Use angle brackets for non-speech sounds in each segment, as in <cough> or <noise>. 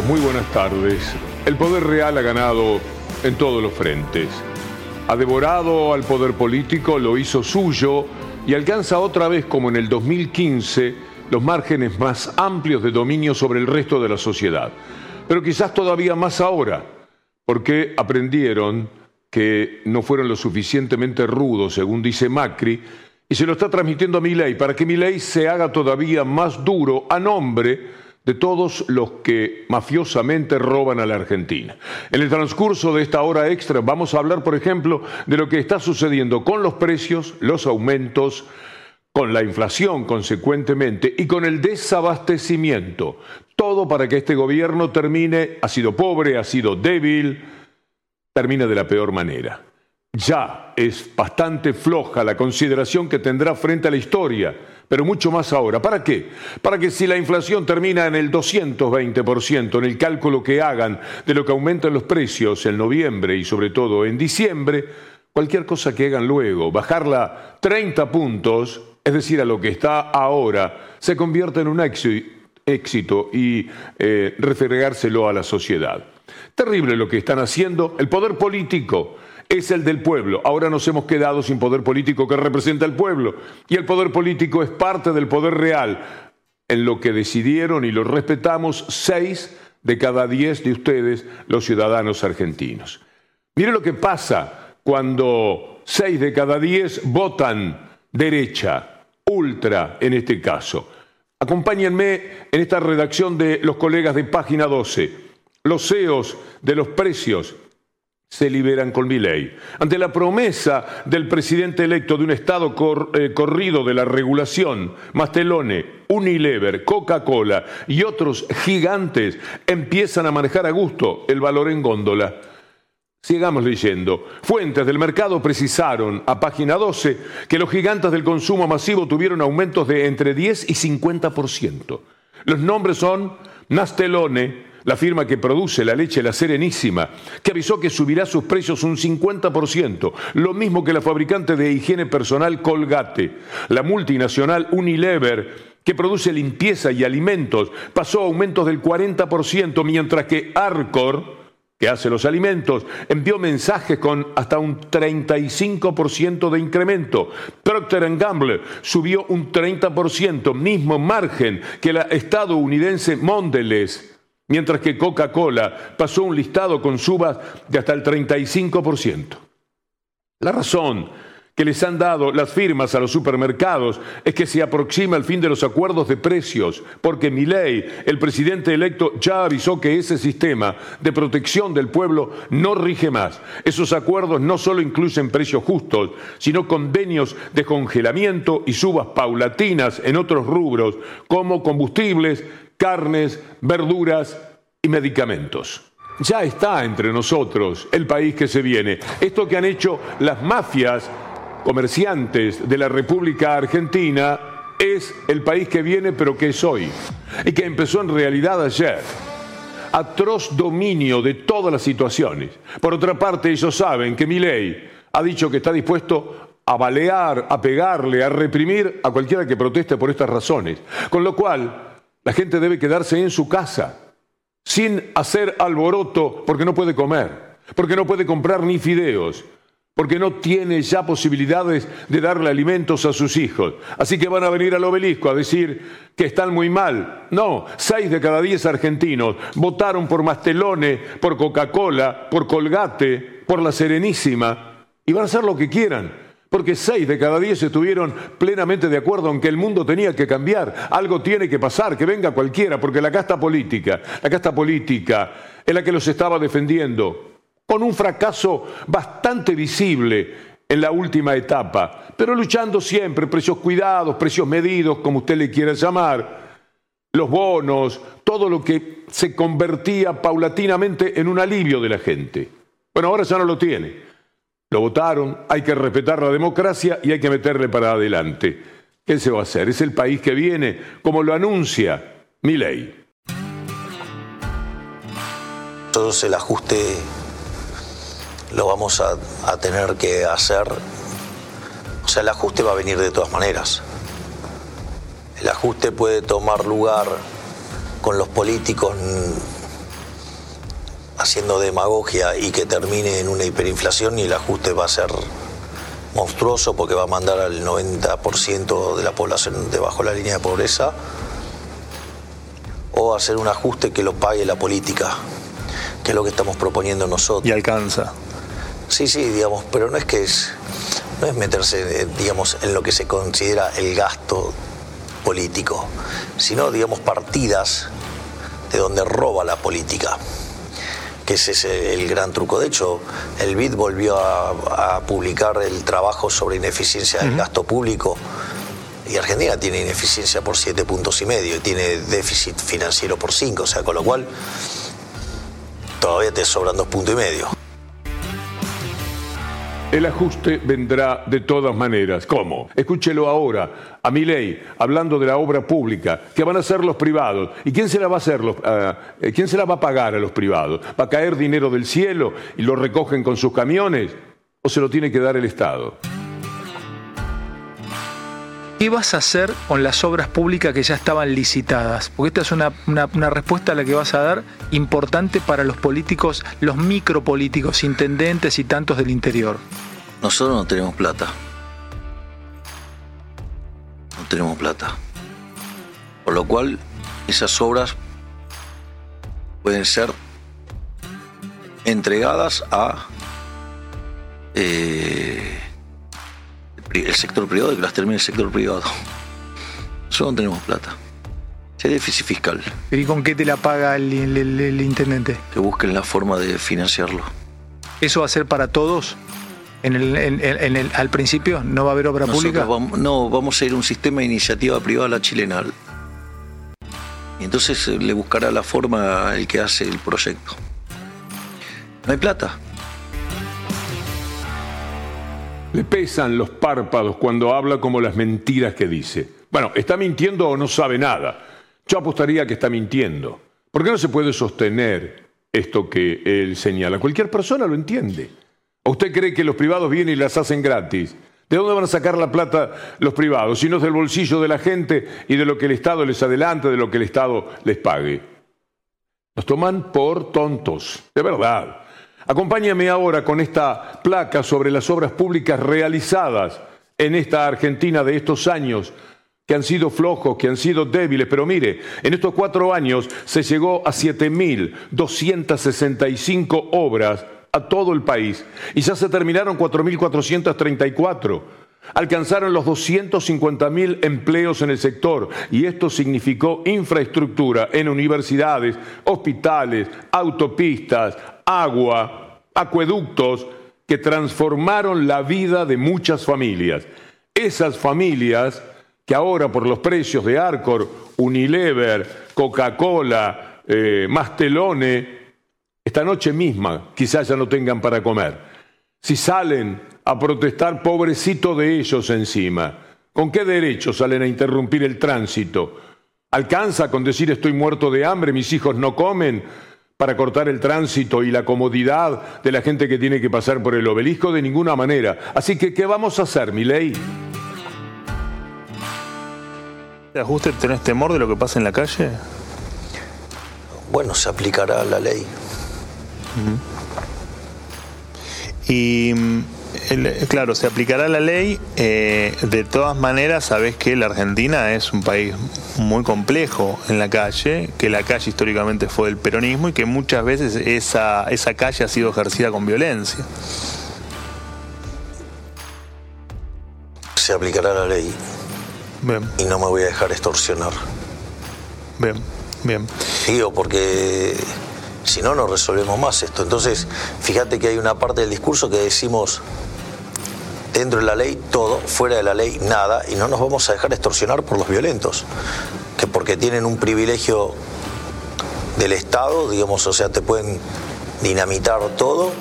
Muy buenas tardes. El poder real ha ganado en todos los frentes. Ha devorado al poder político, lo hizo suyo y alcanza otra vez, como en el 2015, los márgenes más amplios de dominio sobre el resto de la sociedad. Pero quizás todavía más ahora, porque aprendieron que no fueron lo suficientemente rudos, según dice Macri, y se lo está transmitiendo a Milei para que Milei se haga todavía más duro a nombre de todos los que mafiosamente roban a la Argentina. En el transcurso de esta hora extra vamos a hablar, por ejemplo, de lo que está sucediendo con los precios, los aumentos, con la inflación consecuentemente y con el desabastecimiento. Todo para que este gobierno termine, ha sido pobre, ha sido débil, termine de la peor manera. Ya es bastante floja la consideración que tendrá frente a la historia pero mucho más ahora. ¿Para qué? Para que si la inflación termina en el 220%, en el cálculo que hagan de lo que aumentan los precios en noviembre y sobre todo en diciembre, cualquier cosa que hagan luego, bajarla 30 puntos, es decir, a lo que está ahora, se convierte en un éxito y eh, refregárselo a la sociedad. Terrible lo que están haciendo el poder político es el del pueblo. Ahora nos hemos quedado sin poder político que representa al pueblo. Y el poder político es parte del poder real, en lo que decidieron y lo respetamos seis de cada diez de ustedes, los ciudadanos argentinos. Mire lo que pasa cuando seis de cada diez votan derecha, ultra en este caso. Acompáñenme en esta redacción de los colegas de Página 12. Los CEOs de los precios se liberan con mi ley. Ante la promesa del presidente electo de un Estado eh, corrido de la regulación, Mastelone, Unilever, Coca-Cola y otros gigantes empiezan a manejar a gusto el valor en góndola. Sigamos leyendo. Fuentes del mercado precisaron a página 12 que los gigantes del consumo masivo tuvieron aumentos de entre 10 y 50%. Los nombres son Mastelone, la firma que produce la leche La Serenísima, que avisó que subirá sus precios un 50%, lo mismo que la fabricante de higiene personal Colgate, la multinacional Unilever, que produce limpieza y alimentos, pasó a aumentos del 40%, mientras que Arcor, que hace los alimentos, envió mensajes con hasta un 35% de incremento. Procter Gamble subió un 30%, mismo margen que la estadounidense Mondelez mientras que Coca-Cola pasó un listado con subas de hasta el 35%. La razón que les han dado las firmas a los supermercados es que se aproxima el fin de los acuerdos de precios, porque Milei, el presidente electo, ya avisó que ese sistema de protección del pueblo no rige más. Esos acuerdos no solo incluyen precios justos, sino convenios de congelamiento y subas paulatinas en otros rubros, como combustibles, carnes, verduras y medicamentos. Ya está entre nosotros el país que se viene. Esto que han hecho las mafias comerciantes de la República Argentina es el país que viene, pero que es hoy. Y que empezó en realidad ayer. Atroz dominio de todas las situaciones. Por otra parte, ellos saben que mi ley ha dicho que está dispuesto a balear, a pegarle, a reprimir a cualquiera que proteste por estas razones. Con lo cual, la gente debe quedarse en su casa, sin hacer alboroto porque no puede comer, porque no puede comprar ni fideos, porque no tiene ya posibilidades de darle alimentos a sus hijos. Así que van a venir al obelisco a decir que están muy mal. No, seis de cada diez argentinos votaron por Mastelone, por Coca-Cola, por Colgate, por La Serenísima, y van a hacer lo que quieran porque seis de cada diez estuvieron plenamente de acuerdo en que el mundo tenía que cambiar, algo tiene que pasar, que venga cualquiera, porque la casta política, la casta política es la que los estaba defendiendo, con un fracaso bastante visible en la última etapa, pero luchando siempre, precios cuidados, precios medidos, como usted le quiera llamar, los bonos, todo lo que se convertía paulatinamente en un alivio de la gente. Bueno, ahora ya no lo tiene. Lo votaron, hay que respetar la democracia y hay que meterle para adelante. ¿Qué se va a hacer? Es el país que viene, como lo anuncia mi ley. Todos el ajuste lo vamos a, a tener que hacer. O sea, el ajuste va a venir de todas maneras. El ajuste puede tomar lugar con los políticos haciendo demagogia y que termine en una hiperinflación y el ajuste va a ser monstruoso porque va a mandar al 90% de la población debajo de la línea de pobreza, o hacer un ajuste que lo pague la política, que es lo que estamos proponiendo nosotros. Y alcanza. Sí, sí, digamos, pero no es que es, no es meterse, digamos, en lo que se considera el gasto político, sino, digamos, partidas de donde roba la política que ese es el gran truco. De hecho, el BID volvió a, publicar el trabajo sobre ineficiencia del gasto público y Argentina tiene ineficiencia por siete puntos y medio y tiene déficit financiero por cinco, o sea, con lo cual todavía te sobran dos puntos y medio. El ajuste vendrá de todas maneras. ¿Cómo? Escúchelo ahora a mi ley hablando de la obra pública, que van a ser los privados. ¿Y quién se la va a hacer? Ah, eh, ¿Quién se la va a pagar a los privados? ¿Va a caer dinero del cielo y lo recogen con sus camiones? ¿O se lo tiene que dar el Estado? ¿Qué vas a hacer con las obras públicas que ya estaban licitadas? Porque esta es una, una, respuesta a la que vas a dar importante para los políticos, los micropolíticos, intendentes y tantos del interior. Nosotros no tenemos plata. No tenemos plata. Por lo cual, esas obras pueden ser entregadas a eh, el sector privado y que las termine el sector privado. Nosotros no tenemos plata. Es déficit fiscal. ¿Y con qué te la paga el, intendente? Que busquen la forma de financiarlo. ¿Eso va a ser para todos? En el, al principio no va a haber obra pública. no, vamos a ir a un sistema de iniciativa privada la chilena. Y entonces eh, le buscará la forma el que hace el proyecto. No hay plata. Le pesan los párpados cuando habla como las mentiras que dice. Bueno, ¿está mintiendo o no sabe nada? Yo apostaría que está mintiendo. ¿Por qué no se puede sostener esto que él señala? Cualquier persona lo entiende. ¿O usted cree que los privados vienen y las hacen gratis? ¿De dónde van a sacar la plata los privados? Si no es del bolsillo de la gente y de lo que el Estado les adelante, de lo que el Estado les pague. Nos toman por tontos, de verdad. Acompáñame ahora con esta placa sobre las obras públicas realizadas en esta Argentina de estos años, que han sido flojos, que han sido débiles, pero mire, en estos cuatro años se llegó a 7.265 obras a todo el país y ya se terminaron 4.434. Alcanzaron los 250.000 empleos en el sector y esto significó infraestructura en universidades, hospitales, autopistas, agua, acueductos que transformaron la vida de muchas familias. Esas familias que ahora por los precios de Arcor, Unilever, Coca-Cola, eh, Mastelone, esta noche misma quizás ya no tengan para comer. Si salen a protestar, pobrecito de ellos encima, ¿con qué derecho salen a interrumpir el tránsito? ¿Alcanza con decir estoy muerto de hambre, mis hijos no comen? para cortar el tránsito y la comodidad de la gente que tiene que pasar por el obelisco de ninguna manera. Así que, ¿qué vamos a hacer, mi ley? ¿Te ajuste tenés temor de lo que pasa en la calle? Bueno, se aplicará la ley. Y claro, se aplicará la ley. Eh, de todas maneras, sabes que la Argentina es un país muy complejo en la calle, que la calle históricamente fue del peronismo y que muchas veces esa, esa calle ha sido ejercida con violencia. Se aplicará la ley. Bien. Y no me voy a dejar extorsionar. Bien, bien. Digo, porque si no, no resolvemos más esto. Entonces, fíjate que hay una parte del discurso que decimos, dentro de la ley todo, fuera de la ley nada, y no nos vamos a dejar extorsionar por los violentos, que porque tienen un privilegio del Estado, digamos, o sea, te pueden dinamitar todo.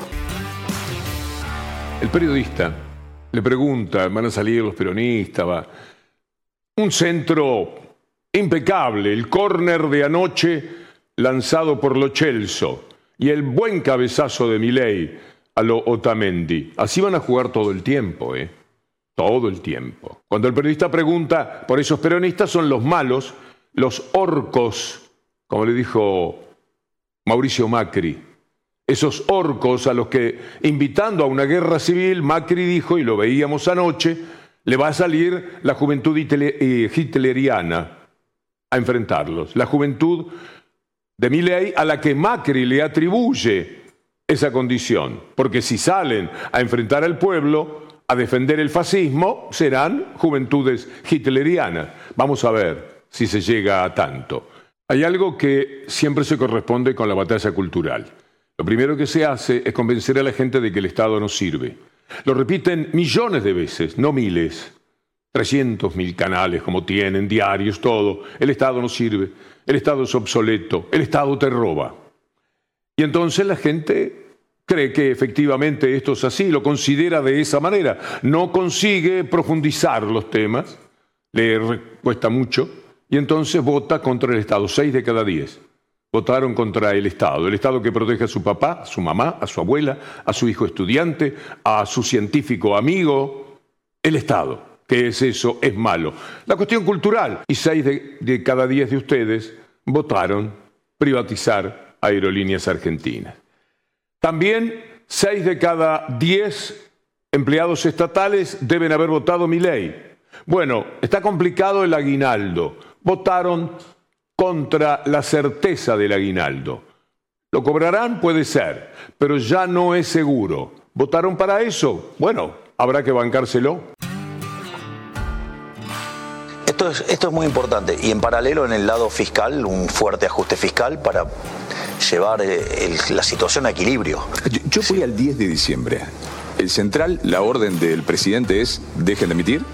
El periodista le pregunta, van a salir los peronistas, va. Un centro impecable, el córner de anoche lanzado por Lo Celso y el buen cabezazo de Milei a lo Otamendi. Así van a jugar todo el tiempo, ¿eh? Todo el tiempo. Cuando el periodista pregunta por esos peronistas, son los malos, los orcos, como le dijo Mauricio Macri. Esos orcos a los que, invitando a una guerra civil, Macri dijo, y lo veíamos anoche, le va a salir la juventud eh, hitleriana a enfrentarlos. La juventud de Milei a la que Macri le atribuye esa condición. Porque si salen a enfrentar al pueblo, a defender el fascismo, serán juventudes hitlerianas. Vamos a ver si se llega a tanto. Hay algo que siempre se corresponde con la batalla cultural. Lo primero que se hace es convencer a la gente de que el Estado no sirve. Lo repiten millones de veces, no miles. 300 mil canales como tienen, diarios, todo. El Estado no sirve, el Estado es obsoleto, el Estado te roba. Y entonces la gente cree que efectivamente esto es así, lo considera de esa manera, no consigue profundizar los temas, le cuesta mucho, y entonces vota contra el Estado, seis de cada diez votaron contra el Estado, el Estado que protege a su papá, a su mamá, a su abuela, a su hijo estudiante, a su científico amigo, el Estado. ¿Qué es eso? Es malo. La cuestión cultural, y seis de, de cada diez de ustedes votaron privatizar aerolíneas argentinas. También seis de cada diez empleados estatales deben haber votado mi ley. Bueno, está complicado el aguinaldo. Votaron contra la certeza del aguinaldo. ¿Lo cobrarán? Puede ser, pero ya no es seguro. ¿Votaron para eso? Bueno, habrá que bancárselo. Esto es, esto es muy importante y en paralelo en el lado fiscal, un fuerte ajuste fiscal para llevar eh, la situación a equilibrio. Yo, fui al 10 de diciembre. El central, la orden del presidente es dejen de emitir.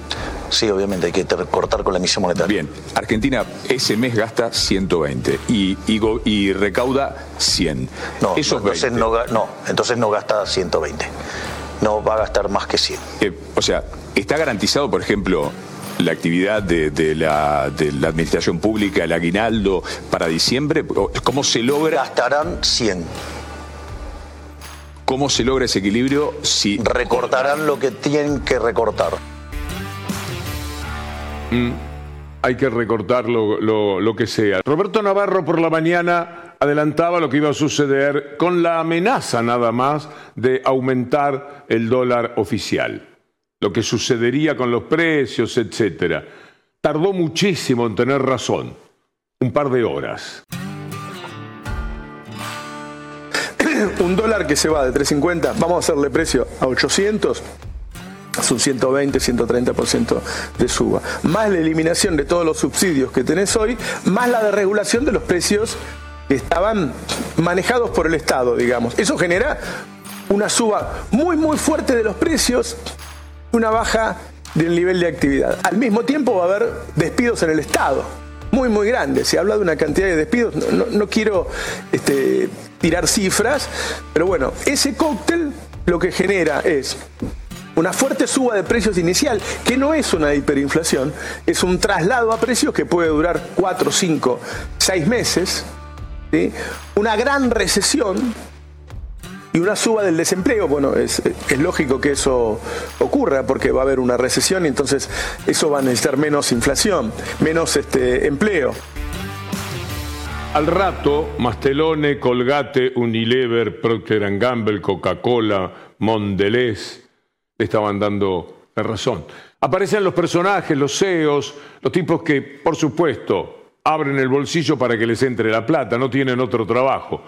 Sí, obviamente hay que cortar con la emisión monetaria. Bien, Argentina ese mes gasta 120 y, y, recauda 100. No, entonces, no, no, entonces no gasta 120. No va a gastar más que 100. Eh, o sea, ¿está garantizado, por ejemplo, la actividad de, la, de, la, administración pública, el aguinaldo para diciembre? ¿Cómo se logra? Gastarán 100. ¿Cómo se logra ese equilibrio si... Recortarán lo que tienen que recortar. Mm, hay que recortar lo, lo que sea. Roberto Navarro por la mañana adelantaba lo que iba a suceder con la amenaza nada más de aumentar el dólar oficial lo que sucedería con los precios, etc. Tardó muchísimo en tener razón, un par de horas. <clears throat> un dólar que se va de 350, vamos a hacerle precio a 800, es un 120, 130% de suba. Más la eliminación de todos los subsidios que tenés hoy, más la desregulación de los precios que estaban manejados por el Estado, digamos. Eso genera una suba muy, muy fuerte de los precios una baja del nivel de actividad. Al mismo tiempo va a haber despidos en el Estado, muy, muy grandes. Se habla de una cantidad de despidos, no, quiero este, tirar cifras, pero bueno, ese cóctel lo que genera es una fuerte suba de precios inicial, que no es una hiperinflación, es un traslado a precios que puede durar 4, 5, 6 meses, una gran recesión y una suba del desempleo, bueno, es, lógico que eso ocurra porque va a haber una recesión y entonces eso va a necesitar menos inflación, menos este, empleo. Al rato, Mastelone, Colgate, Unilever, Procter Gamble, Coca-Cola, Mondelez le estaban dando la razón. Aparecen los personajes, los CEOs, los tipos que, por supuesto, abren el bolsillo para que les entre la plata, no tienen otro trabajo.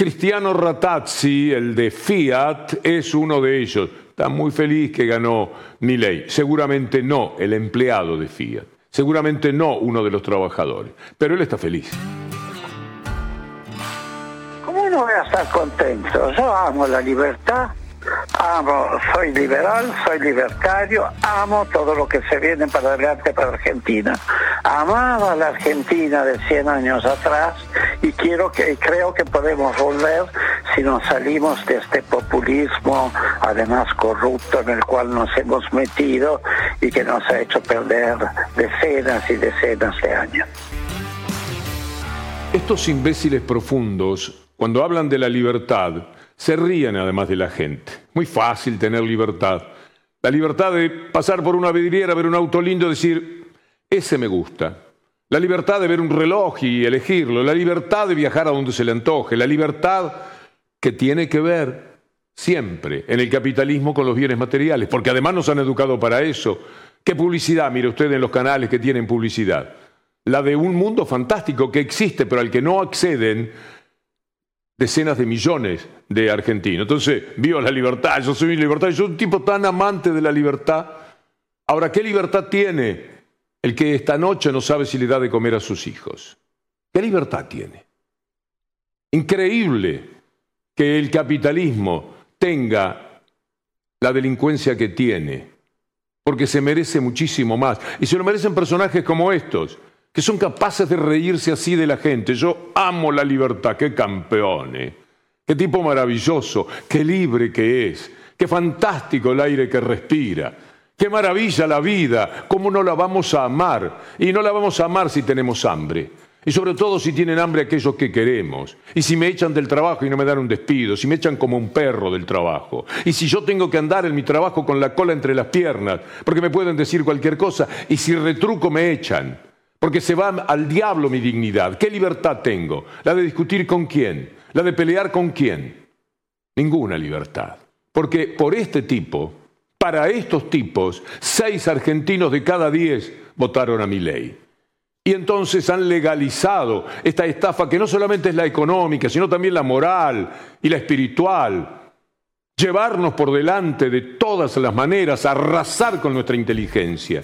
Cristiano Ratazzi, el de Fiat, es uno de ellos. Está muy feliz que ganó Milei. Seguramente no el empleado de Fiat. Seguramente no uno de los trabajadores. Pero él está feliz. ¿Cómo no voy a estar contento? Yo amo la libertad amo, soy liberal, soy libertario, amo todo lo que se viene para adelante para Argentina. Amaba la Argentina de 100 años atrás y quiero que creo que podemos volver si nos salimos de este populismo, además corrupto en el cual nos hemos metido y que nos ha hecho perder decenas y decenas de años. Estos imbéciles profundos, cuando hablan de la libertad, se ríen además de la gente. Muy fácil tener libertad. La libertad de pasar por una vidriera, ver un auto lindo decir, ese me gusta. La libertad de ver un reloj y elegirlo. La libertad de viajar a donde se le antoje. La libertad que tiene que ver siempre en el capitalismo con los bienes materiales, porque además nos han educado para eso. ¿Qué publicidad, mire usted, en los canales que tienen publicidad? La de un mundo fantástico que existe, pero al que no acceden decenas de millones de argentinos. Entonces, vivo la libertad, yo soy libertad, yo soy un tipo tan amante de la libertad. Ahora, ¿qué libertad tiene el que esta noche no sabe si le da de comer a sus hijos? ¿Qué libertad tiene? Increíble que el capitalismo tenga la delincuencia que tiene, porque se merece muchísimo más. Y se lo merecen personajes como estos, que son capaces de reírse así de la gente. Yo amo la libertad, qué campeones, qué tipo maravilloso, qué libre que es, qué fantástico el aire que respira. Qué maravilla la vida, cómo no la vamos a amar. Y no la vamos a amar si tenemos hambre. Y sobre todo si tienen hambre aquellos que queremos. Y si me echan del trabajo y no me dan un despido. Si me echan como un perro del trabajo. Y si yo tengo que andar en mi trabajo con la cola entre las piernas. Porque me pueden decir cualquier cosa. Y si retruco me echan. Porque se va al diablo mi dignidad. ¿Qué libertad tengo? ¿La de discutir con quién? ¿La de pelear con quién? Ninguna libertad. Porque por este tipo, para estos tipos, seis argentinos de cada diez votaron a mi ley. Y entonces han legalizado esta estafa que no solamente es la económica, sino también la moral y la espiritual. Llevarnos por delante de todas las maneras, arrasar con nuestra inteligencia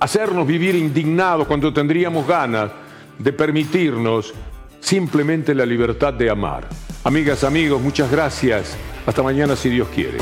hacernos vivir indignados cuando tendríamos ganas de permitirnos simplemente la libertad de amar. Amigas, amigos, muchas gracias. Hasta mañana si Dios quiere.